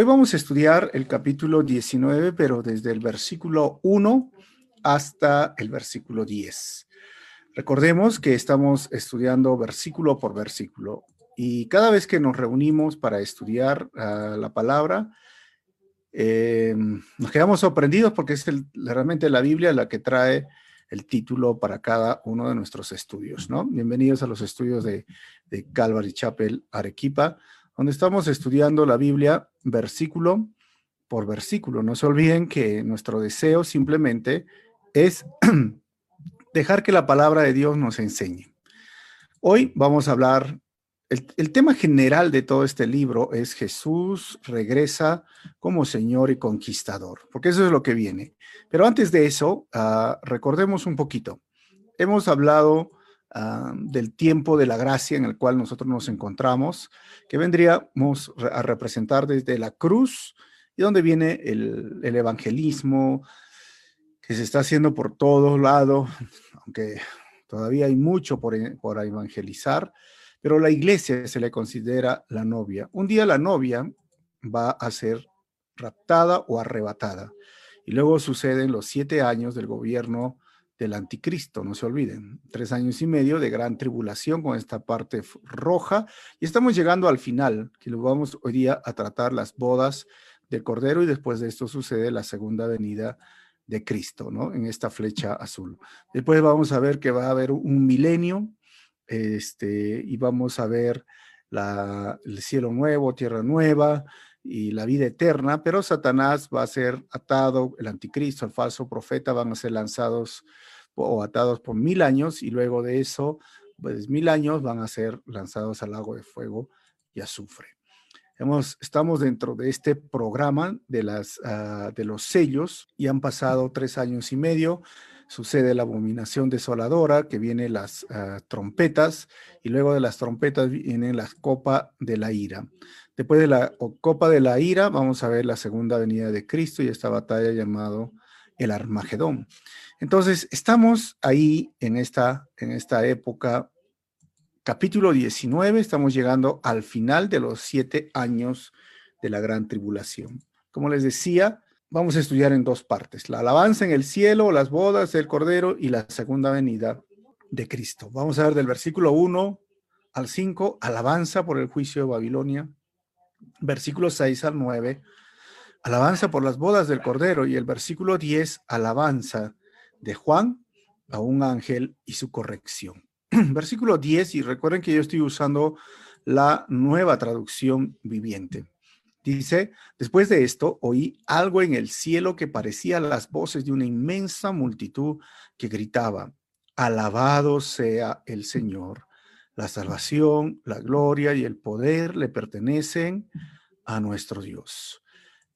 Hoy vamos a estudiar el capítulo 19, pero desde el versículo 1 hasta el versículo 10. Recordemos que estamos estudiando versículo por versículo y cada vez que nos reunimos para estudiar uh, la palabra, eh, nos quedamos sorprendidos porque es el, realmente la Biblia la que trae el título para cada uno de nuestros estudios, ¿no? Bienvenidos a los estudios de, de Calvary Chapel Arequipa, donde estamos estudiando la Biblia versículo por versículo. No se olviden que nuestro deseo simplemente es dejar que la palabra de Dios nos enseñe. Hoy vamos a hablar, el, tema general de todo este libro es Jesús regresa como Señor y Conquistador, porque eso es lo que viene. Pero antes de eso, uh, recordemos un poquito. Hemos hablado uh, del tiempo de la gracia en el cual nosotros nos encontramos, que vendríamos a representar desde la cruz y donde viene el, el evangelismo, que se está haciendo por todos lados, aunque todavía hay mucho por, por, evangelizar, pero la iglesia se le considera la novia. Un día la novia va a ser raptada o arrebatada. Y luego suceden los siete años del gobierno del anticristo, no se olviden, tres años y medio de gran tribulación con esta parte roja. Y estamos llegando al final, que lo vamos hoy día a tratar las bodas del Cordero y después de esto sucede la segunda venida de Cristo, ¿no? En esta flecha azul. Después vamos a ver que va a haber un milenio, este, y vamos a ver la, el cielo nuevo, tierra nueva y la vida eterna, pero Satanás va a ser atado, el anticristo, el falso profeta van a ser lanzados o atados por mil años y luego de eso, pues mil años van a ser lanzados al lago de fuego y azufre. Hemos, estamos dentro de este programa de, las, uh, de los sellos y han pasado tres años y medio. Sucede la abominación desoladora, que vienen las uh, trompetas, y luego de las trompetas vienen las copa de la ira. Después de la copa de la ira, vamos a ver la segunda venida de Cristo y esta batalla llamado el Armagedón. Entonces, estamos ahí en esta, en esta época capítulo 19, estamos llegando al final de los siete años de la gran tribulación. Como les decía, vamos a estudiar en dos partes, la alabanza en el cielo, las bodas del Cordero y la segunda venida de Cristo. Vamos a ver del versículo 1 al 5, alabanza por el juicio de Babilonia, versículo 6 al 9, alabanza por las bodas del Cordero y el versículo 10, alabanza de Juan a un ángel y su corrección. versículo 10, y recuerden que yo estoy usando la nueva traducción viviente. Dice, después de esto oí algo en el cielo que parecía las voces de una inmensa multitud que gritaba, alabado sea el Señor. La salvación, la gloria y el poder le pertenecen a nuestro Dios.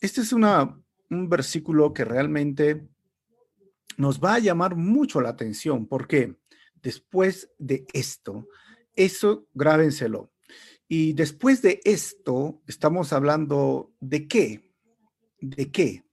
Este es un versículo que realmente nos va a llamar mucho la atención. ¿Por qué? después de esto. Eso grábenselo. Y después de esto, estamos hablando de qué? ¿De qué?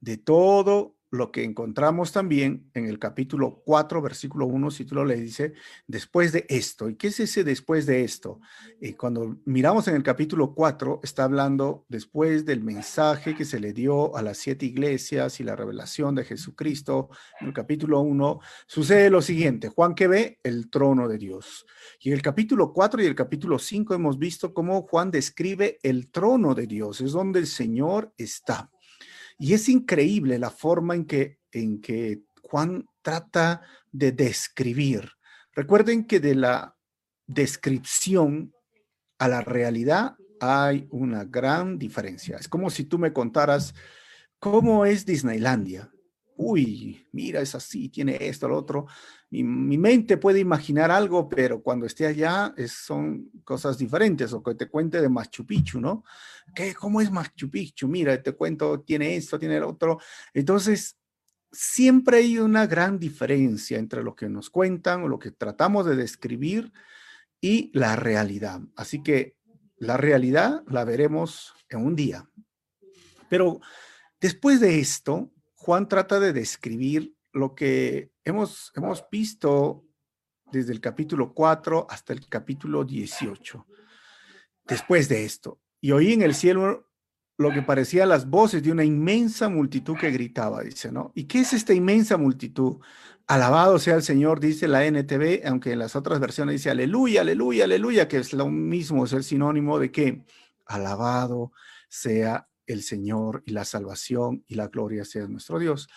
De todo lo que encontramos también en el capítulo 4, versículo 1, si tú lo le dice, después de esto. ¿Y qué es ese después de esto? Eh, cuando miramos en el capítulo 4, está hablando después del mensaje que se le dio a las siete iglesias y la revelación de Jesucristo. En el capítulo 1 sucede lo siguiente, Juan que ve el trono de Dios. Y en el capítulo 4 y el capítulo 5 hemos visto cómo Juan describe el trono de Dios, es donde el Señor está. Y es increíble la forma en que, en que Juan trata de describir. Recuerden que de la descripción a la realidad hay una gran diferencia. Es como si tú me contaras cómo es Disneylandia. Uy, mira, es así, tiene esto, lo otro. Mi, mi mente puede imaginar algo, pero cuando esté allá son cosas diferentes. O que te cuente de Machu Picchu, ¿no? ¿Qué, ¿Cómo es Machu Picchu? Mira, te cuento, tiene esto, tiene el otro. Entonces, siempre hay una gran diferencia entre lo que nos cuentan o lo que tratamos de describir y la realidad. Así que la realidad la veremos en un día. Pero después de esto, Juan trata de describir lo que hemos, hemos visto desde el capítulo 4 hasta el capítulo 18. Después de esto, y oí en el cielo lo que parecía las voces de una inmensa multitud que gritaba, dice, ¿no? ¿Y qué es esta inmensa multitud? Alabado sea el Señor, dice la NTV, aunque en las otras versiones dice aleluya, aleluya, aleluya, que es lo mismo, es el sinónimo de que alabado sea el Señor y la salvación y la gloria sea nuestro Dios.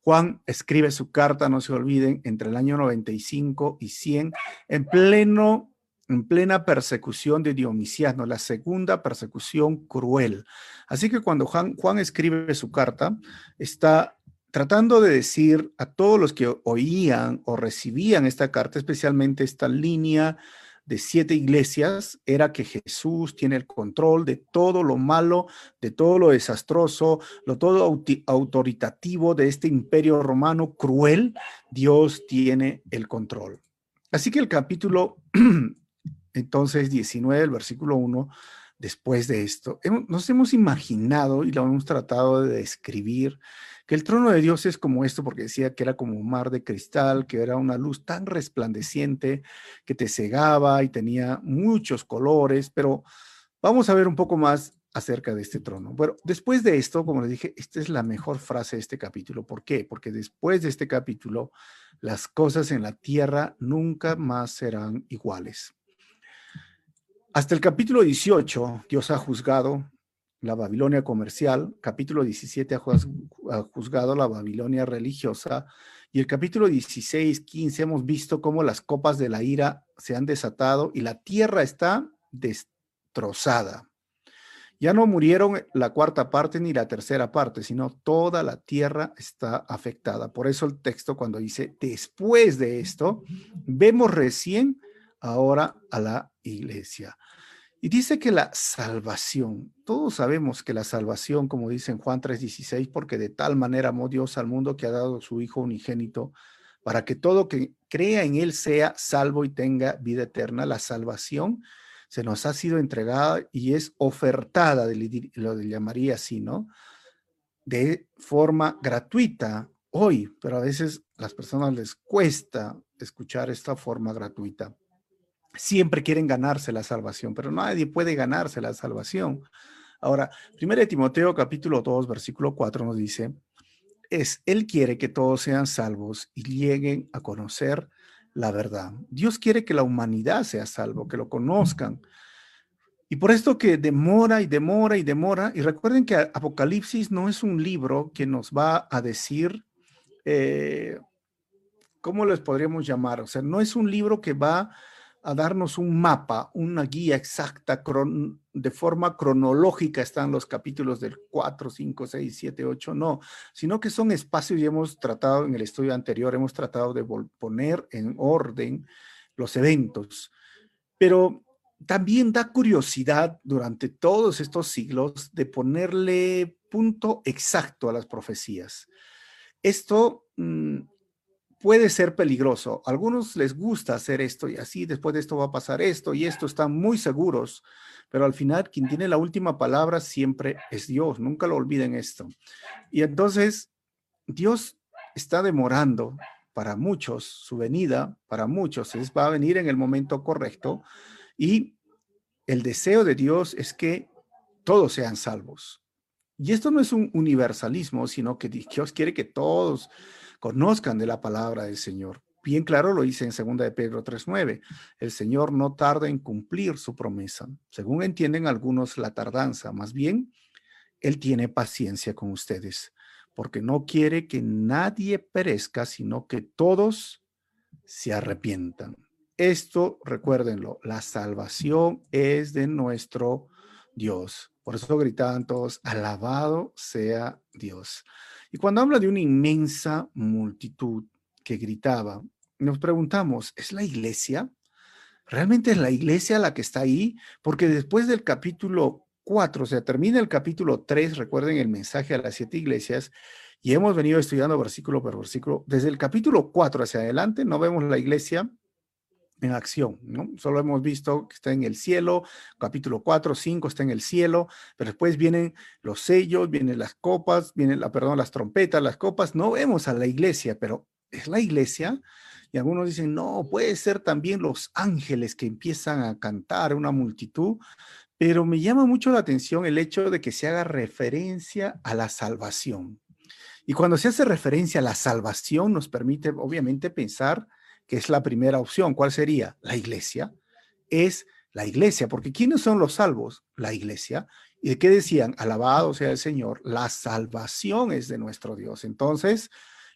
Juan escribe su carta, no se olviden, entre el año 95 y 100, en pleno en plena persecución de Dionisiano, la segunda persecución cruel. Así que cuando Juan, Juan escribe su carta, está tratando de decir a todos los que oían o recibían esta carta, especialmente esta línea de siete iglesias, era que Jesús tiene el control de todo lo malo, de todo lo desastroso, lo todo autoritativo de este imperio romano cruel. Dios tiene el control. Así que el capítulo entonces 19, el versículo 1, después de esto, nos hemos imaginado y lo hemos tratado de describir que el trono de Dios es como esto, porque decía que era como un mar de cristal, que era una luz tan resplandeciente que te cegaba y tenía muchos colores, pero vamos a ver un poco más acerca de este trono. Bueno, después de esto, como les dije, esta es la mejor frase de este capítulo. ¿Por qué? Porque después de este capítulo, las cosas en la tierra nunca más serán iguales. Hasta el capítulo 18, Dios ha juzgado la Babilonia comercial, capítulo 17 ha juzgado la Babilonia religiosa, y el capítulo 16, 15 hemos visto cómo las copas de la ira se han desatado y la tierra está destrozada. Ya no murieron la cuarta parte ni la tercera parte, sino toda la tierra está afectada. Por eso el texto cuando dice, después de esto, vemos recién ahora a la iglesia. Y dice que la salvación, todos sabemos que la salvación, como dice en Juan 3:16, porque de tal manera amó Dios al mundo que ha dado su Hijo unigénito, para que todo que crea en Él sea salvo y tenga vida eterna. La salvación se nos ha sido entregada y es ofertada, lo llamaría así, ¿no? De forma gratuita hoy, pero a veces las personas les cuesta escuchar esta forma gratuita siempre quieren ganarse la salvación, pero nadie puede ganarse la salvación. Ahora, 1 Timoteo capítulo 2, versículo 4 nos dice, es, Él quiere que todos sean salvos y lleguen a conocer la verdad. Dios quiere que la humanidad sea salvo, que lo conozcan. Y por esto que demora y demora y demora, y recuerden que Apocalipsis no es un libro que nos va a decir, eh, ¿cómo les podríamos llamar? O sea, no es un libro que va a darnos un mapa, una guía exacta, de forma cronológica están los capítulos del 4, 5, 6, 7, 8, no, sino que son espacios y hemos tratado en el estudio anterior, hemos tratado de poner en orden los eventos, pero también da curiosidad durante todos estos siglos de ponerle punto exacto a las profecías. Esto mm, puede ser peligroso. A algunos les gusta hacer esto y así, después de esto va a pasar esto y esto, están muy seguros, pero al final quien tiene la última palabra siempre es Dios, nunca lo olviden esto. Y entonces, Dios está demorando para muchos su venida, para muchos es, va a venir en el momento correcto y el deseo de Dios es que todos sean salvos. Y esto no es un universalismo, sino que Dios quiere que todos conozcan de la palabra del Señor. Bien claro lo dice en 2 de Pedro 3.9. El Señor no tarda en cumplir su promesa. Según entienden algunos la tardanza, más bien, Él tiene paciencia con ustedes, porque no quiere que nadie perezca, sino que todos se arrepientan. Esto, recuérdenlo, la salvación es de nuestro Dios. Por eso gritaban todos, alabado sea Dios. Y cuando habla de una inmensa multitud que gritaba, nos preguntamos, ¿es la iglesia? ¿Realmente es la iglesia la que está ahí? Porque después del capítulo 4, o sea, termina el capítulo 3, recuerden el mensaje a las siete iglesias, y hemos venido estudiando versículo por versículo. Desde el capítulo 4 hacia adelante no vemos la iglesia en acción, ¿no? Solo hemos visto que está en el cielo, capítulo 4, 5 está en el cielo, pero después vienen los sellos, vienen las copas, vienen, la, perdón, las trompetas, las copas, no vemos a la iglesia, pero es la iglesia. Y algunos dicen, no, puede ser también los ángeles que empiezan a cantar una multitud, pero me llama mucho la atención el hecho de que se haga referencia a la salvación. Y cuando se hace referencia a la salvación, nos permite obviamente pensar que es la primera opción. ¿Cuál sería? La iglesia. Es la iglesia, porque ¿quiénes son los salvos? La iglesia. ¿Y de qué decían? Alabado sea el Señor, la salvación es de nuestro Dios. Entonces,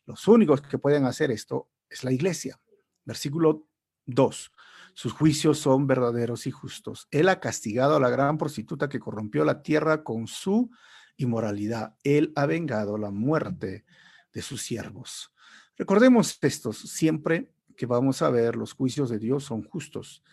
los únicos que pueden hacer esto es la iglesia. Versículo 2. Sus juicios son verdaderos y justos. Él ha castigado a la gran prostituta que corrompió la tierra con su inmoralidad. Él ha vengado la muerte de sus siervos. Recordemos estos, siempre que vamos a ver los juicios de Dios son justos.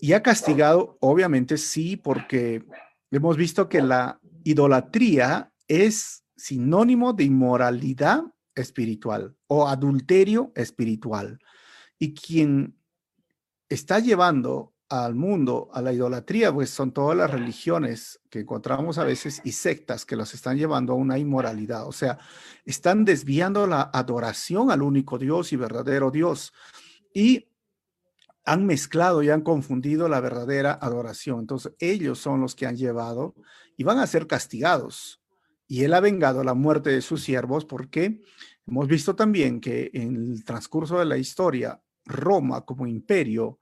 Y ha castigado, obviamente sí, porque hemos visto que la idolatría es sinónimo de inmoralidad espiritual o adulterio espiritual. Y quien está llevando al mundo a la idolatría, pues son todas las religiones que encontramos a veces y sectas que los están llevando a una inmoralidad. O sea, están desviando la adoración al único Dios y verdadero Dios. Y han mezclado y han confundido la verdadera adoración. Entonces, ellos son los que han llevado y van a ser castigados. Y él ha vengado la muerte de sus siervos porque hemos visto también que en el transcurso de la historia, Roma como imperio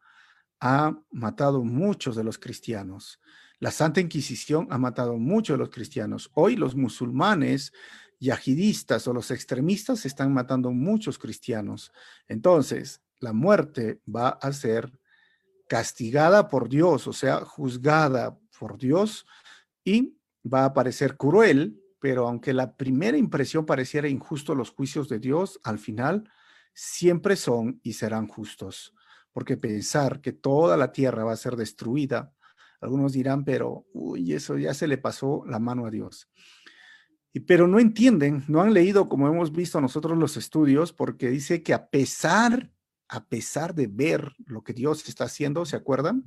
ha matado muchos de los cristianos. La Santa Inquisición ha matado muchos de los cristianos. Hoy los musulmanes, yahidistas o los extremistas están matando muchos cristianos. Entonces, la muerte va a ser castigada por Dios, o sea, juzgada por Dios y va a parecer cruel, pero aunque la primera impresión pareciera injusto los juicios de Dios, al final siempre son y serán justos porque pensar que toda la tierra va a ser destruida, algunos dirán, pero, uy, eso ya se le pasó la mano a Dios. Y, pero no entienden, no han leído como hemos visto nosotros los estudios, porque dice que a pesar, a pesar de ver lo que Dios está haciendo, ¿se acuerdan?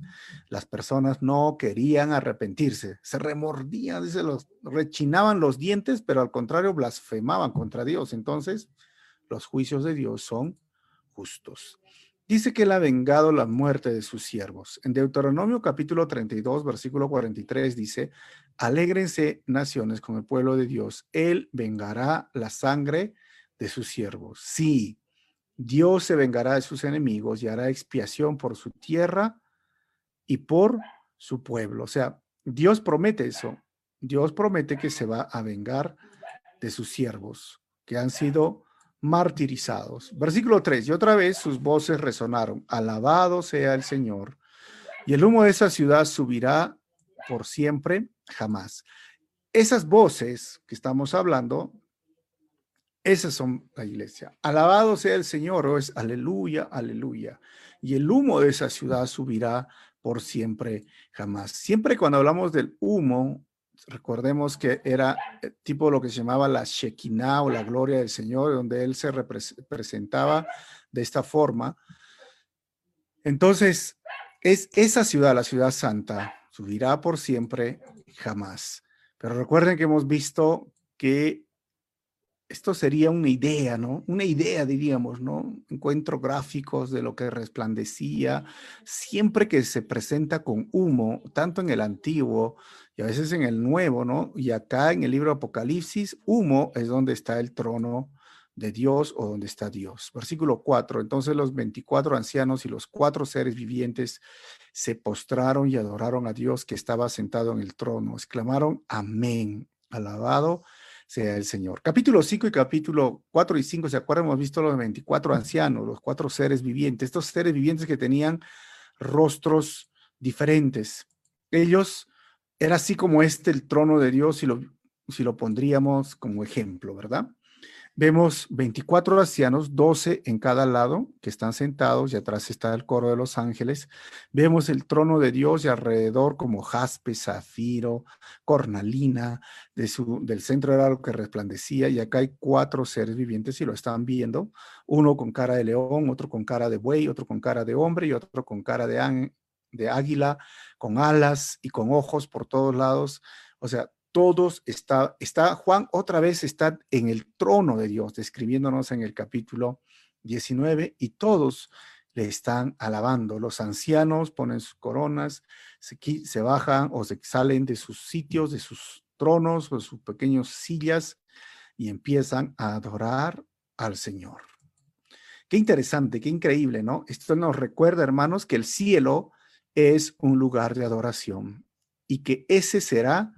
Las personas no querían arrepentirse, se remordían, dice, los, rechinaban los dientes, pero al contrario blasfemaban contra Dios. Entonces, los juicios de Dios son justos. Dice que él ha vengado la muerte de sus siervos. En Deuteronomio capítulo 32, versículo 43 dice, alégrense naciones con el pueblo de Dios, él vengará la sangre de sus siervos. Sí, Dios se vengará de sus enemigos y hará expiación por su tierra y por su pueblo. O sea, Dios promete eso. Dios promete que se va a vengar de sus siervos que han sido martirizados. Versículo 3, y otra vez sus voces resonaron, alabado sea el Señor, y el humo de esa ciudad subirá por siempre, jamás. Esas voces que estamos hablando, esas son la iglesia. Alabado sea el Señor, o es aleluya, aleluya. Y el humo de esa ciudad subirá por siempre, jamás. Siempre cuando hablamos del humo, recordemos que era eh, tipo lo que se llamaba la Shekinah o la gloria del Señor, donde Él se representaba de esta forma. Entonces, es esa ciudad, la ciudad santa, subirá por siempre, jamás. Pero recuerden que hemos visto que esto sería una idea, ¿no? Una idea, diríamos, ¿no? Encuentro gráficos de lo que resplandecía, siempre que se presenta con humo, tanto en el antiguo y a veces en el nuevo, ¿no? Y acá en el libro Apocalipsis, humo es donde está el trono de Dios o donde está Dios. Versículo 4, entonces los 24 ancianos y los cuatro seres vivientes se postraron y adoraron a Dios que estaba sentado en el trono. Exclamaron, amén, alabado sea el Señor. Capítulo 5 y capítulo 4 y 5, ¿se acuerdan? Hemos visto los 24 ancianos, los cuatro seres vivientes, estos seres vivientes que tenían rostros diferentes. Ellos, era así como este el trono de Dios, si lo, si lo pondríamos como ejemplo, ¿verdad? Vemos 24 ancianos, 12 en cada lado, que están sentados y atrás está el coro de los ángeles. Vemos el trono de Dios y alrededor como jaspe, zafiro, cornalina, de su, del centro era algo que resplandecía y acá hay cuatro seres vivientes y lo están viendo, uno con cara de león, otro con cara de buey, otro con cara de hombre y otro con cara de, de águila, con alas y con ojos por todos lados. O sea, todos está, está, Juan otra vez está en el trono de Dios, describiéndonos en el capítulo 19, y todos le están alabando. Los ancianos ponen sus coronas, se, bajan o se salen de sus sitios, de sus tronos o sus pequeñas sillas y empiezan a adorar al Señor. Qué interesante, qué increíble, ¿no? Esto nos recuerda, hermanos, que el cielo es un lugar de adoración y que ese será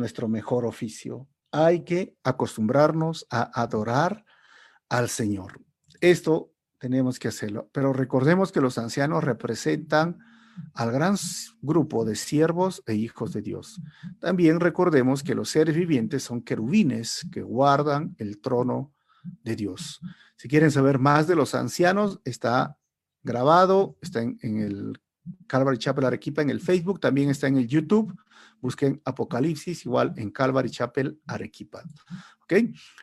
nuestro mejor oficio. Hay que acostumbrarnos a adorar al Señor. Esto tenemos que hacerlo, pero recordemos que los ancianos representan al gran grupo de siervos e hijos de Dios. También recordemos que los seres vivientes son querubines que guardan el trono de Dios. Si quieren saber más de los ancianos, está grabado, está en, el Calvary Chapel Arequipa en el Facebook, también está en el YouTube. Busquen Apocalipsis igual en Calvary Chapel Arequipa. ¿Ok?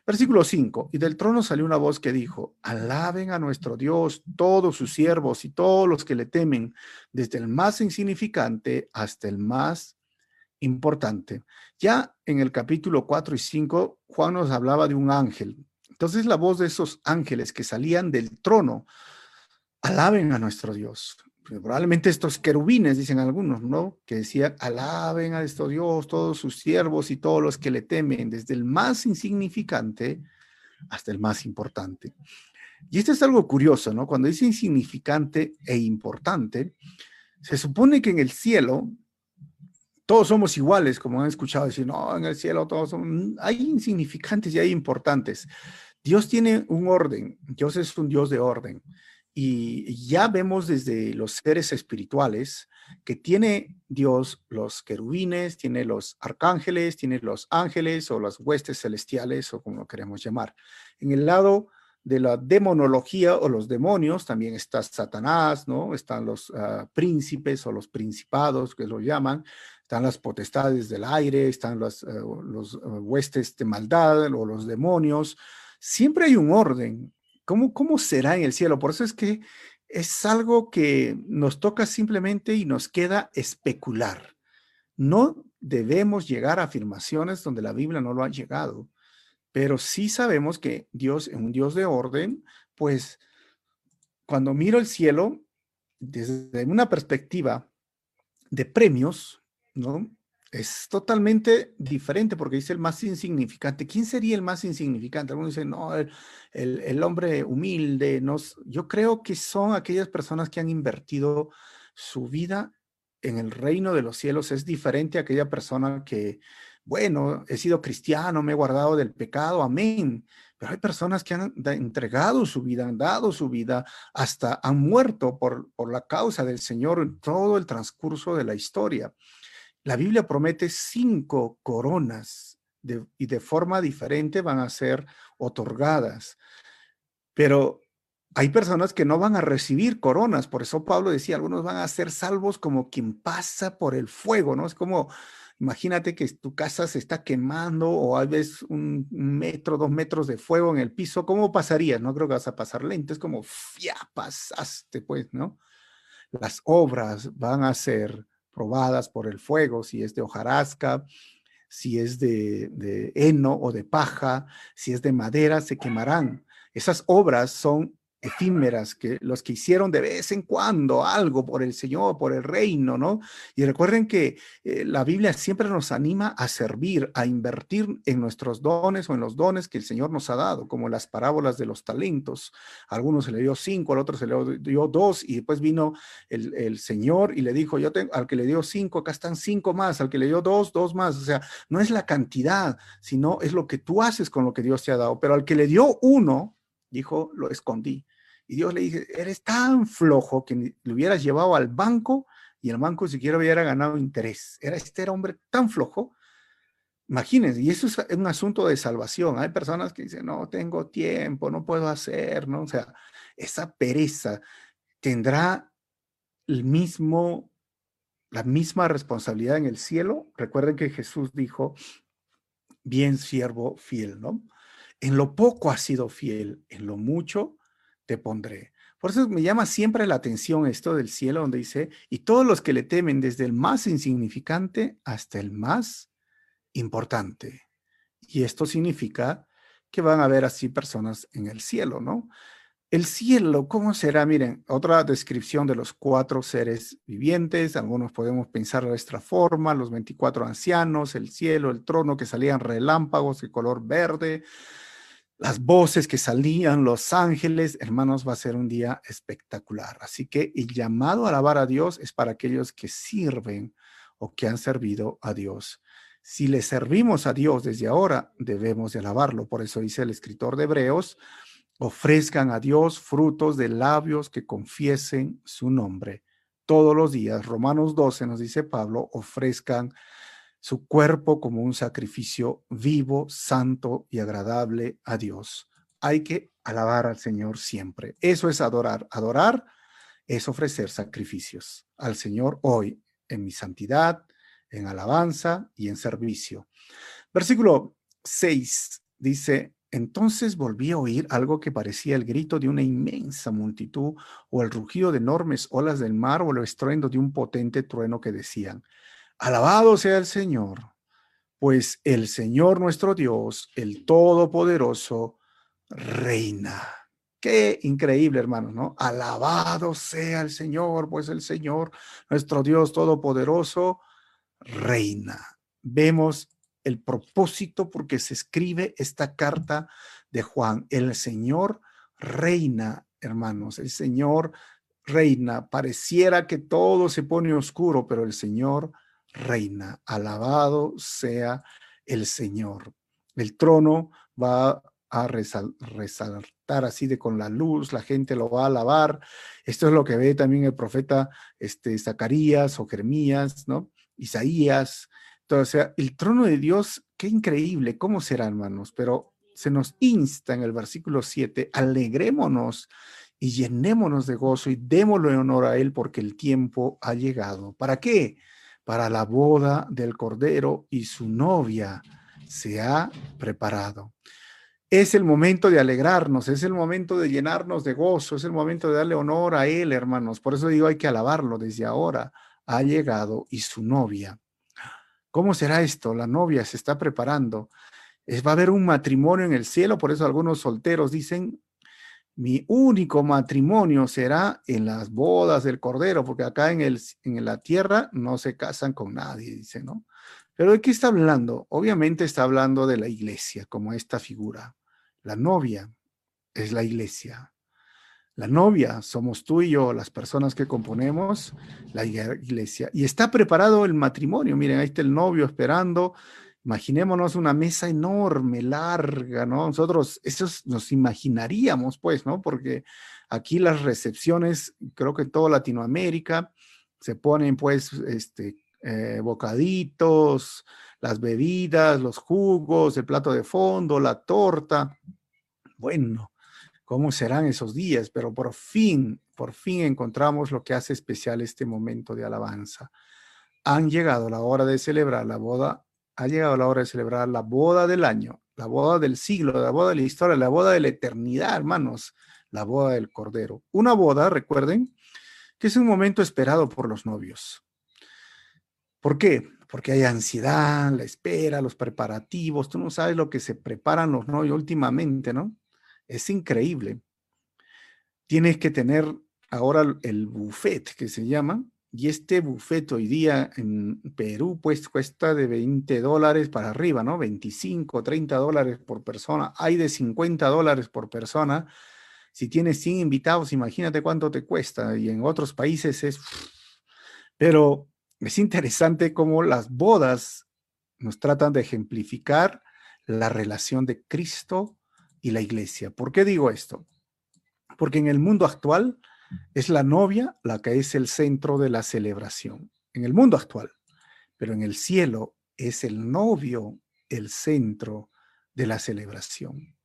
Versículo 5. Y del trono salió una voz que dijo, alaben a nuestro Dios todos sus siervos y todos los que le temen, desde el más insignificante hasta el más importante. Ya en el capítulo 4 y 5, Juan nos hablaba de un ángel. Entonces la voz de esos ángeles que salían del trono, alaben a nuestro Dios. Pues, probablemente estos querubines, dicen algunos, ¿no? Que decían, alaben a nuestro Dios, todos sus siervos y todos los que le temen, desde el más insignificante hasta el más importante. Y esto es algo curioso, ¿no? Cuando dice insignificante e importante, se supone que en el cielo todos somos iguales, como han escuchado decir, no, en el cielo todos son, hay insignificantes y hay importantes. Dios tiene un orden, Dios es un Dios de orden. Y ya vemos desde los seres espirituales que tiene Dios los querubines, tiene los arcángeles, tiene los ángeles o las huestes celestiales o como lo queremos llamar. En el lado de la demonología o los demonios también está Satanás, ¿no? Están los ah, príncipes o los principados que lo llaman, están las potestades del aire, están los, ah, los ah, huestes de maldad o los demonios. Siempre hay un orden ¿Cómo, será en el cielo? Por eso es que es algo que nos toca simplemente y nos queda especular. No debemos llegar a afirmaciones donde la Biblia no lo ha llegado, pero sí sabemos que Dios es un Dios de orden, pues cuando miro el cielo desde una perspectiva de premios, ¿no? Es totalmente diferente porque dice el más insignificante. ¿Quién sería el más insignificante? Algunos dicen, no, el, hombre humilde. yo creo que son aquellas personas que han invertido su vida en el reino de los cielos. Es diferente a aquella persona que, bueno, he sido cristiano, me he guardado del pecado, amén. Pero hay personas que han entregado su vida, han dado su vida, hasta han muerto por, por la causa del Señor en todo el transcurso de la historia. La Biblia promete cinco coronas y de forma diferente van a ser otorgadas. Pero hay personas que no van a recibir coronas. Por eso Pablo decía, algunos van a ser salvos como quien pasa por el fuego, ¿no? Es como, imagínate que tu casa se está quemando o hay veces un metro, dos metros de fuego en el piso. ¿Cómo pasarías? No creo que vas a pasar lento. Es como, ya pasaste, pues, ¿no? Las obras van a ser probadas por el fuego, si es de hojarasca, si es de, de heno o de paja, si es de madera, se quemarán. Esas obras son efímeras, que los que hicieron de vez en cuando algo por el Señor, por el reino, ¿no? Y recuerden que eh, la Biblia siempre nos anima a servir, a invertir en nuestros dones o en los dones que el Señor nos ha dado, como las parábolas de los talentos. Algunos se le dio cinco, al otro se le dio dos, y después vino el, el Señor y le dijo, yo tengo, al que le dio cinco, acá están cinco más, al que le dio dos, dos más. O sea, no es la cantidad, sino es lo que tú haces con lo que Dios te ha dado. Pero al que le dio uno, dijo, lo escondí. Y Dios le dice, eres tan flojo que lo hubieras llevado al banco y el banco siquiera hubiera ganado interés. Era este hombre tan flojo. Imagínense, y eso es un asunto de salvación. Hay personas que dicen, no tengo tiempo, no puedo hacer, ¿no? O sea, esa pereza tendrá el mismo, la misma responsabilidad en el cielo. Recuerden que Jesús dijo, bien siervo fiel, ¿no? En lo poco has sido fiel, en lo mucho te pondré. Por eso me llama siempre la atención esto del cielo donde dice, y todos los que le temen desde el más insignificante hasta el más importante. Y esto significa que van a haber así personas en el cielo, ¿no? El cielo, ¿cómo será? Miren, otra descripción de los cuatro seres vivientes. Algunos podemos pensar de esta forma, los 24 ancianos, el cielo, el trono, que salían relámpagos de color verde, las voces que salían, los ángeles. Hermanos, va a ser un día espectacular. Así que el llamado a alabar a Dios es para aquellos que sirven o que han servido a Dios. Si le servimos a Dios desde ahora, debemos de alabarlo. Por eso dice el escritor de Hebreos, Ofrezcan a Dios frutos de labios que confiesen su nombre. Todos los días, Romanos 12 nos dice Pablo, ofrezcan su cuerpo como un sacrificio vivo, santo y agradable a Dios. Hay que alabar al Señor siempre. Eso es adorar. Adorar es ofrecer sacrificios al Señor hoy en mi santidad, en alabanza y en servicio. Versículo 6 dice, entonces volví a oír algo que parecía el grito de una inmensa multitud o el rugido de enormes olas del mar o el estruendo de un potente trueno que decían, alabado sea el Señor, pues el Señor nuestro Dios, el Todopoderoso, reina. Qué increíble, hermanos, ¿no? Alabado sea el Señor, pues el Señor, nuestro Dios Todopoderoso, reina. Vemos el propósito porque se escribe esta carta de Juan. El Señor reina, hermanos, el Señor reina. Pareciera que todo se pone oscuro, pero el Señor reina. Alabado sea el Señor. El trono va a resaltar así de con la luz, la gente lo va a alabar. Esto es lo que ve también el profeta este, Zacarías o Jeremías, ¿no? Isaías, sea, el trono de Dios, qué increíble, ¿cómo será, hermanos? Pero se nos insta en el versículo 7, alegrémonos y llenémonos de gozo y démosle honor a Él porque el tiempo ha llegado. ¿Para qué? Para la boda del Cordero y su novia se ha preparado. Es el momento de alegrarnos, es el momento de llenarnos de gozo, es el momento de darle honor a Él, hermanos. Por eso digo, hay que alabarlo desde ahora. Ha llegado y su novia ¿Cómo será esto? La novia se está preparando. va a haber un matrimonio en el cielo, por eso algunos solteros dicen, mi único matrimonio será en las bodas del Cordero, porque acá en, el, en la tierra no se casan con nadie, dice, ¿no? Pero ¿de qué está hablando? Obviamente está hablando de la iglesia, como esta figura. La novia es la iglesia. La novia somos tú y yo, las personas que componemos la iglesia. Y está preparado el matrimonio. Miren, ahí está el novio esperando. Imaginémonos una mesa enorme, larga, ¿no? Nosotros, eso nos imaginaríamos, pues, ¿no? Porque aquí las recepciones, creo que en toda Latinoamérica, se ponen, pues, este, eh, bocaditos, las bebidas, los jugos, el plato de fondo, la torta. Bueno, cómo serán esos días, pero por fin, por fin encontramos lo que hace especial este momento de alabanza. Han llegado la hora de celebrar la boda, ha llegado la hora de celebrar la boda del año, la boda del siglo, la boda de la historia, la boda de la eternidad, hermanos, la boda del Cordero. Una boda, recuerden, que es un momento esperado por los novios. ¿Por qué? Porque hay ansiedad, la espera, los preparativos. Tú no sabes lo que se preparan los novios últimamente, ¿no? Es increíble. Tienes que tener ahora el buffet que se llama, y este buffet hoy día en Perú pues cuesta de 20 dólares para arriba, ¿no? 25, 30 dólares por persona. Hay de 50 dólares por persona. Si tienes 100 invitados, imagínate cuánto te cuesta. Y en otros países es... Pero es interesante cómo las bodas nos tratan de ejemplificar la relación de Cristo y la iglesia. ¿Por qué digo esto? Porque en el mundo actual es la novia la que es el centro de la celebración. En el mundo actual. Pero en el cielo es el novio el centro de la celebración.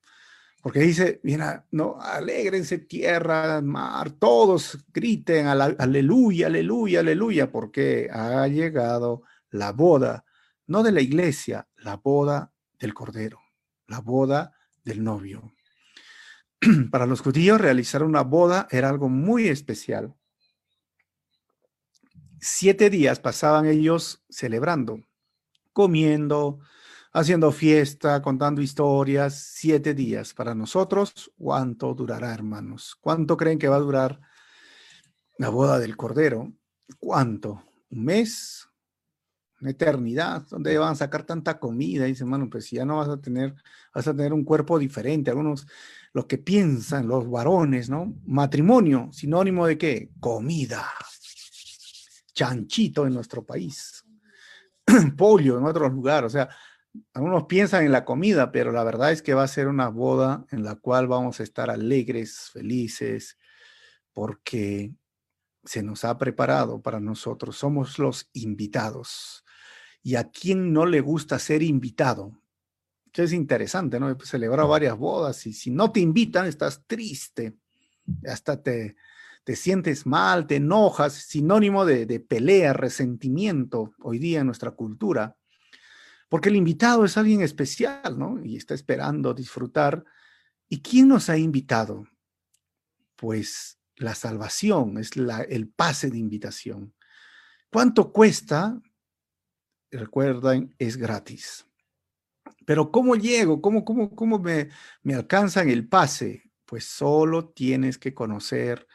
Porque dice, mira, no, alégrense tierra, mar, todos griten aleluya, aleluya, aleluya, porque ha llegado la boda, no de la iglesia, la boda del Cordero, la boda del novio. Para los judíos realizar una boda era algo muy especial. Siete días pasaban ellos celebrando, comiendo, haciendo fiesta, contando historias, siete días. Para nosotros, ¿cuánto durará, hermanos? ¿Cuánto creen que va a durar la boda del Cordero? ¿Cuánto? ¿Un mes? ¿Una eternidad? ¿Dónde van a sacar tanta comida? Dice, hermano, pues si ya no vas a tener, vas a tener un cuerpo diferente. Algunos, lo que piensan los varones, ¿no? Matrimonio, sinónimo de qué? Comida. Chanchito en nuestro país. Pollo en otros lugares. O sea, algunos piensan en la comida, pero la verdad es que va a ser una boda en la cual vamos a estar alegres, felices, porque se nos ha preparado para nosotros. Somos los invitados. ¿Y a quién no le gusta ser invitado? es interesante, ¿no? Celebrar varias bodas y si no te invitan, estás triste. Hasta te, te sientes mal, te enojas, sinónimo de, de pelea, resentimiento hoy día en nuestra cultura. Porque el invitado es alguien especial, ¿no? Y está esperando disfrutar. ¿Y quién nos ha invitado? Pues la salvación, es la, el pase de invitación. ¿Cuánto cuesta? Recuerden, es gratis. Pero ¿cómo llego? ¿Cómo, cómo, cómo me, me alcanzan el pase? Pues solo tienes que conocer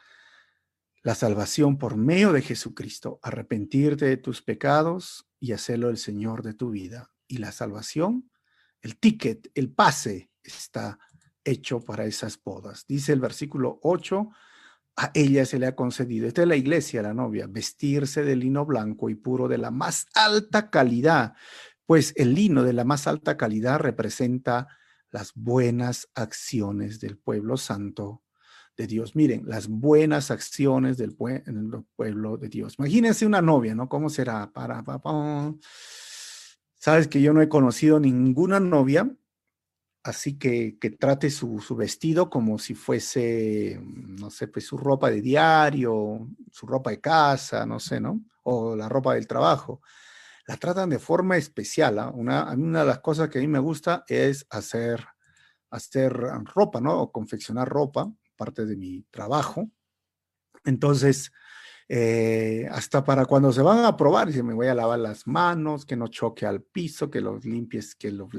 la salvación por medio de Jesucristo, arrepentirte de tus pecados y hacerlo el Señor de tu vida y la salvación, el ticket, el pase está hecho para esas bodas. Dice el versículo 8, a ella se le ha concedido, esta es la iglesia, la novia, vestirse de lino blanco y puro de la más alta calidad, pues el lino de la más alta calidad representa las buenas acciones del pueblo santo de Dios. Miren, las buenas acciones del, pueblo de Dios. Imagínense una novia, ¿no? ¿Cómo será? Para, para, Sabes que yo no he conocido ninguna novia, así que que trate su, vestido como si fuese, no sé, pues su ropa de diario, su ropa de casa, no sé, ¿no? O la ropa del trabajo. La tratan de forma especial. ¿ah? Una, una de las cosas que a mí me gusta es hacer, hacer ropa, ¿no? O confeccionar ropa, parte de mi trabajo. Entonces, eh, hasta para cuando se van a probar, dice, me voy a lavar las manos, que no choque al piso, que los limpies, que lo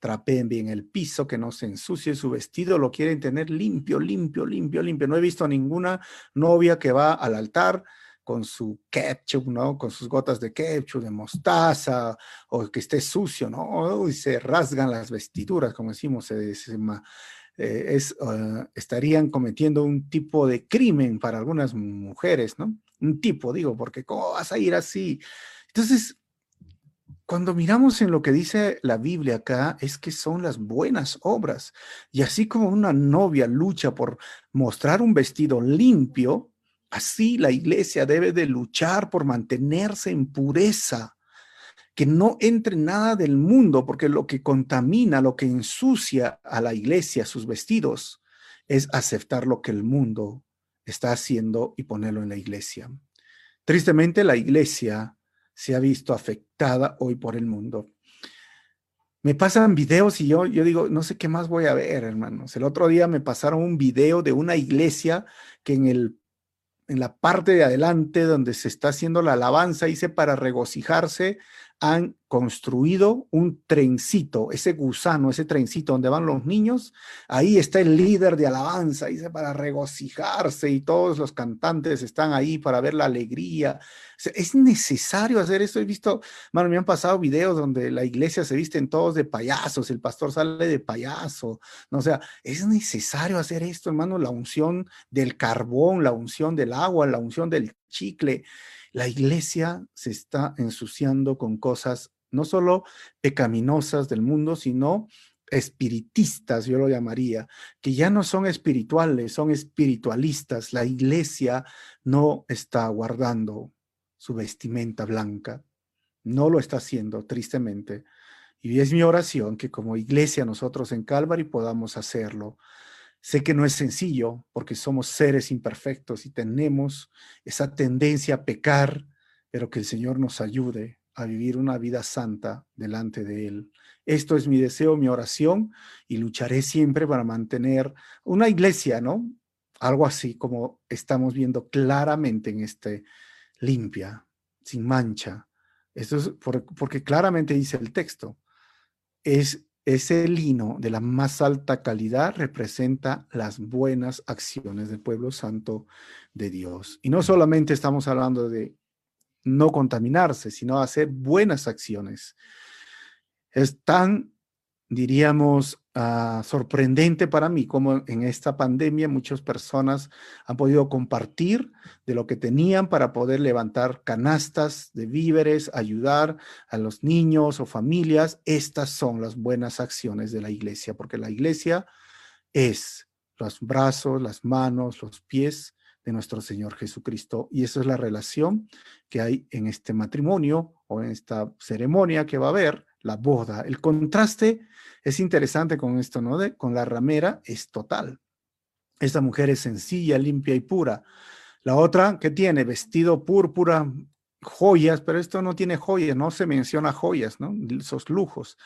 trapeen bien el piso, que no se ensucie su vestido, lo quieren tener limpio, limpio, limpio, limpio. No he visto ninguna novia que va al altar con su ketchup, ¿no? Con sus gotas de ketchup, de mostaza, o que esté sucio, ¿no? Y se rasgan las vestiduras, como decimos, se, se, eh, es, ah, estarían cometiendo un tipo de crimen para algunas mujeres, ¿no? Un tipo, digo, porque ¿cómo vas a ir así? Entonces, cuando miramos en lo que dice la Biblia acá, es que son las buenas obras. Y así como una novia lucha por mostrar un vestido limpio, así la iglesia debe de luchar por mantenerse en pureza que no entre nada del mundo, porque lo que contamina, lo que ensucia a la iglesia, sus vestidos, es aceptar lo que el mundo está haciendo y ponerlo en la iglesia. Tristemente, la iglesia se ha visto afectada hoy por el mundo. Me pasan videos y yo, yo digo, no sé qué más voy a ver, hermanos. El otro día me pasaron un video de una iglesia que en el en la parte de adelante donde se está haciendo la alabanza, hice para regocijarse, han construido un trencito, ese gusano, ese trencito donde van los niños, ahí está el líder de alabanza, dice para regocijarse y todos los cantantes están ahí para ver la alegría. es necesario hacer esto. He visto, mano, me han pasado videos donde la iglesia se visten todos de payasos, el pastor sale de payaso, ¿no? o sea, es necesario hacer esto, hermano, la unción del carbón, la unción del agua, la unción del chicle. La iglesia se está ensuciando con cosas no solo pecaminosas del mundo, sino espiritistas, yo lo llamaría, que ya no son espirituales, son espiritualistas. La iglesia no está guardando su vestimenta blanca, no lo está haciendo, tristemente. Y es mi oración que como iglesia nosotros en Calvary podamos hacerlo Sé que no es sencillo porque somos seres imperfectos y tenemos esa tendencia a pecar, pero que el Señor nos ayude a vivir una vida santa delante de Él. Esto es mi deseo, mi oración y lucharé siempre para mantener una iglesia, ¿no? Algo así como estamos viendo claramente en este limpia, sin mancha. Esto es porque claramente dice el texto, es ese lino de la más alta calidad representa las buenas acciones del pueblo santo de Dios. Y no solamente estamos hablando de no contaminarse, sino hacer buenas acciones. Es tan, diríamos, Ah, sorprendente para mí como en esta pandemia muchas personas han podido compartir de lo que tenían para poder levantar canastas de víveres, ayudar a los niños o familias. Estas son las buenas acciones de la iglesia, porque la iglesia es los brazos, las manos, los pies de nuestro Señor Jesucristo. Y esa es la relación que hay en este matrimonio o en esta ceremonia que va a haber, la boda. El contraste es interesante con esto, ¿no? Con la ramera es total. Esta mujer es sencilla, limpia y pura. La otra, que tiene? Vestido púrpura, joyas, pero esto no tiene joyas, no se menciona joyas, ¿no? Esos lujos.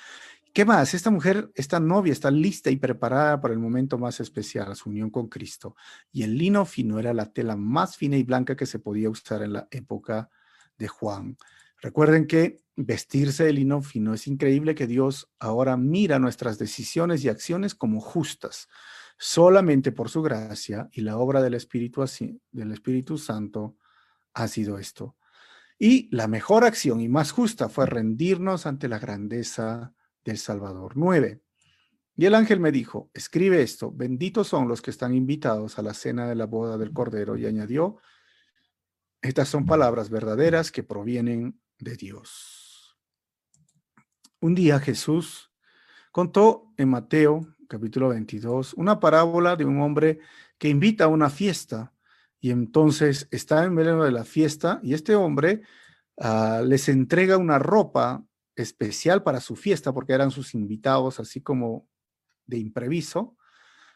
¿Qué más? Esta mujer, esta novia, está lista y preparada para el momento más especial, su unión con Cristo. Y el lino fino era la tela más fina y blanca que se podía usar en la época de Juan. Recuerden que vestirse de lino fino es increíble que Dios ahora mira nuestras decisiones y acciones como justas, solamente por su gracia y la obra del Espíritu, del Espíritu Santo ha sido esto. Y la mejor acción y más justa fue rendirnos ante la grandeza del Salvador. 9. Y el ángel me dijo, escribe esto, benditos son los que están invitados a la cena de la boda del Cordero. Y añadió, estas son palabras verdaderas que provienen de Dios. Un día Jesús contó en Mateo capítulo 22 una parábola de un hombre que invita a una fiesta y entonces está en medio de la fiesta y este hombre ah, les entrega una ropa especial para su fiesta porque eran sus invitados así como de impreviso,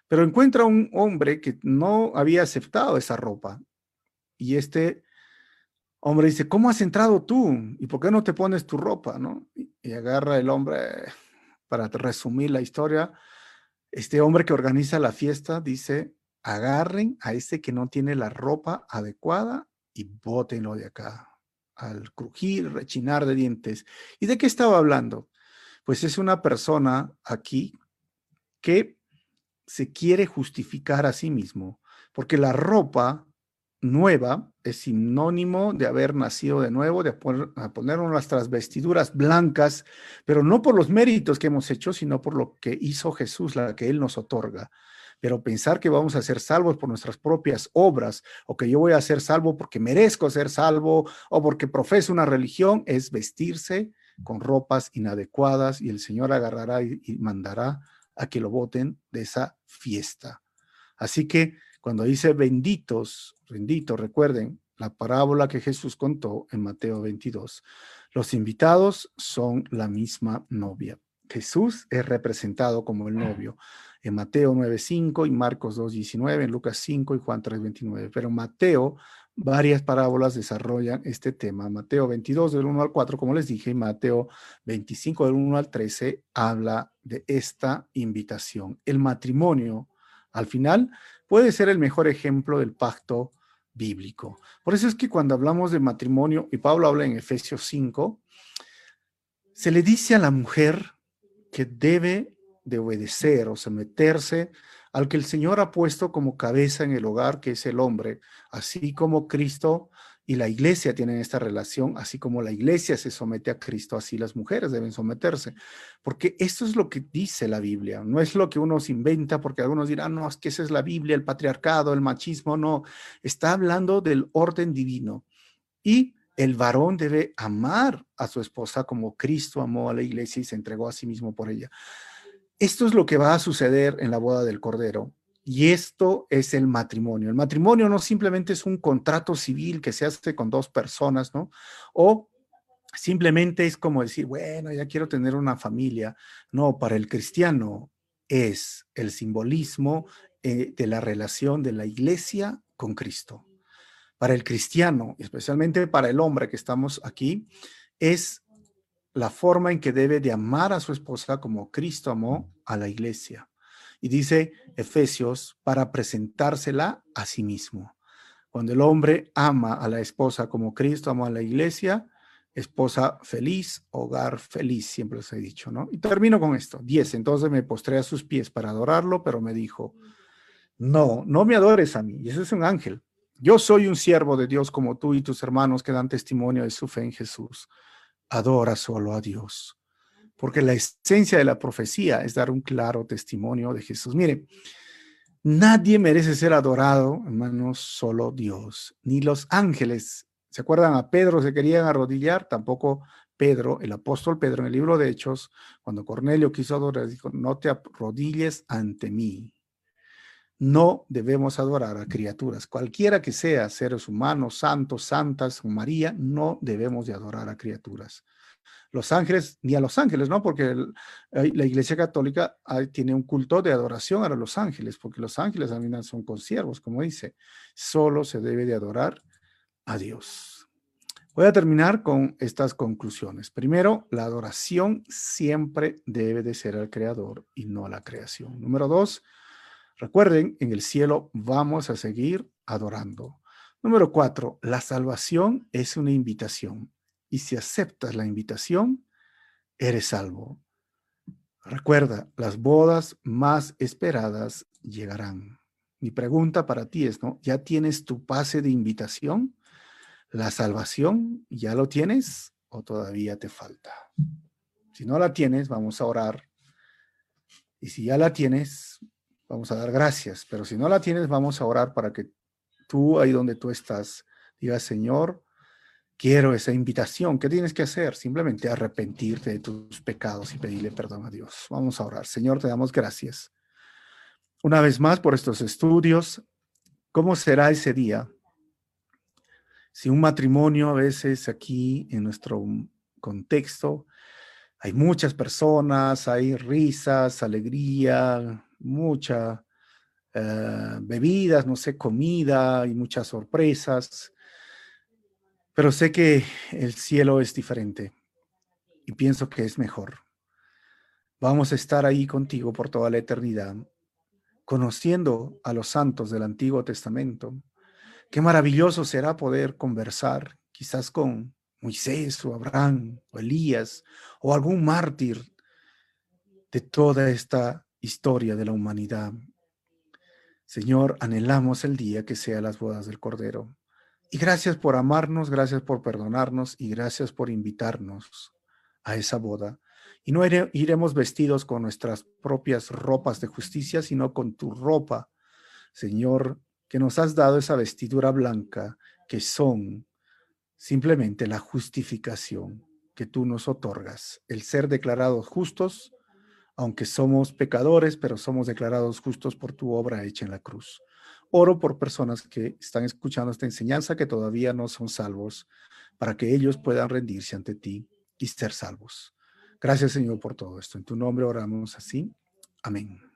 pero encuentra un hombre que no había aceptado esa ropa y este hombre dice, ¿cómo has entrado tú? ¿Y por qué no te pones tu ropa? ¿no? Y, agarra el hombre, para resumir la historia, este hombre que organiza la fiesta dice, agarren a este que no tiene la ropa adecuada y bótenlo de acá, al crujir, rechinar de dientes. ¿Y de qué estaba hablando? Pues es una persona aquí que se quiere justificar a sí mismo, porque la ropa nueva es sinónimo de haber nacido de nuevo, de poner, poner nuestras vestiduras blancas, pero no por los méritos que hemos hecho, sino por lo que hizo Jesús, la que Él nos otorga. Pero pensar que vamos a ser salvos por nuestras propias obras, o que yo voy a ser salvo porque merezco ser salvo, o porque profeso una religión, es vestirse con ropas inadecuadas y el Señor agarrará y, y mandará a que lo voten de esa fiesta. Así que cuando dice benditos, benditos, recuerden la parábola que Jesús contó en Mateo 22. Los invitados son la misma novia. Jesús es representado como el novio en Mateo 9.5 y Marcos 2.19, en Lucas 5 y Juan 3.29. Pero Mateo, varias parábolas desarrollan este tema. Mateo 22 del 1 al 4, como les dije, y Mateo 25 del 1 al 13 habla de esta invitación. El matrimonio, al final, puede ser el mejor ejemplo del pacto bíblico. Por eso es que cuando hablamos de matrimonio, y Pablo habla en Efesios 5, se le dice a la mujer que debe de obedecer o someterse al que el Señor ha puesto como cabeza en el hogar, que es el hombre, así como Cristo y la iglesia tienen esta relación, así como la iglesia se somete a Cristo, así las mujeres deben someterse, porque esto es lo que dice la Biblia, no es lo que uno se inventa, porque algunos dirán, no, es que esa es la Biblia, el patriarcado, el machismo, no, está hablando del orden divino. Y el varón debe amar a su esposa como Cristo amó a la iglesia y se entregó a sí mismo por ella. Esto es lo que va a suceder en la boda del Cordero. Y esto es el matrimonio. El matrimonio no simplemente es un contrato civil que se hace con dos personas, ¿no? O simplemente es como decir, bueno, ya quiero tener una familia. No, para el cristiano es el simbolismo eh, de la relación de la iglesia con Cristo. Para el cristiano, especialmente para el hombre que estamos aquí, es la forma en que debe de amar a su esposa como Cristo amó a la iglesia. Y dice Efesios, para presentársela a sí mismo. Cuando el hombre ama a la esposa como Cristo amó a la iglesia, esposa feliz, hogar feliz, siempre os he dicho, ¿no? Y termino con esto. 10. Entonces me postré a sus pies para adorarlo, pero me dijo, no, no me adores a mí. Y ese es un ángel. Yo soy un siervo de Dios como tú y tus hermanos que dan testimonio de su fe en Jesús. Adora solo a Dios. Porque la esencia de la profecía es dar un claro testimonio de Jesús. Mire, nadie merece ser adorado, hermanos, solo Dios, ni los ángeles ¿Se acuerdan? A Pedro se querían arrodillar, tampoco Pedro, el apóstol Pedro, en el libro de Hechos, cuando Cornelio quiso adorar, dijo, no te arrodilles ante mí. No debemos adorar a criaturas, cualquiera que sea, seres humanos, santos, santas, María, no debemos de adorar a criaturas. Los ángeles, ni a los ángeles, ¿no? Porque la Iglesia Católica tiene un culto de adoración a los ángeles, porque los ángeles también son consiervos, como dice. Solo se debe de adorar a Dios. Voy a terminar con estas conclusiones. Primero, la adoración siempre debe de ser al Creador y no a la creación. Número dos, recuerden, en el cielo vamos a seguir adorando. Número cuatro, la salvación es una invitación y si aceptas la invitación, eres salvo. Recuerda, las bodas más esperadas llegarán. Mi pregunta para ti es, ¿no? ¿Ya tienes tu pase de invitación? ¿La salvación ya lo tienes o todavía te falta? Si no la tienes, vamos a orar. Y si ya la tienes, vamos a dar gracias. Pero si no la tienes, vamos a orar para que tú, ahí donde tú estás, digas, Señor, quiero esa invitación. ¿Qué tienes que hacer? Simplemente arrepentirte de tus pecados y pedirle perdón a Dios. Vamos a orar. Señor, te damos gracias. Una vez más por estos estudios. ¿Cómo será ese día? si un matrimonio a veces aquí en nuestro contexto, hay muchas personas, hay risas, alegría, mucha eh, bebidas, no sé, comida y muchas sorpresas, pero sé que el cielo es diferente y pienso que es mejor. Vamos a estar ahí contigo por toda la eternidad, conociendo a los santos del Antiguo Testamento, Qué maravilloso será poder conversar quizás con Moisés o Abraham o Elías o algún mártir de toda esta historia de la humanidad. Señor, anhelamos el día que sea las bodas del Cordero. Y gracias por amarnos, gracias por perdonarnos y gracias por invitarnos a esa boda. Y no iremos vestidos con nuestras propias ropas de justicia, sino con tu ropa, Señor, que nos has dado esa vestidura blanca, que son simplemente la justificación que tú nos otorgas, el ser declarados justos, aunque somos pecadores, pero somos declarados justos por tu obra hecha en la cruz. Oro por personas que están escuchando esta enseñanza que todavía no son salvos, para que ellos puedan rendirse ante ti y ser salvos. Gracias, Señor, por todo esto. En tu nombre oramos así. Amén.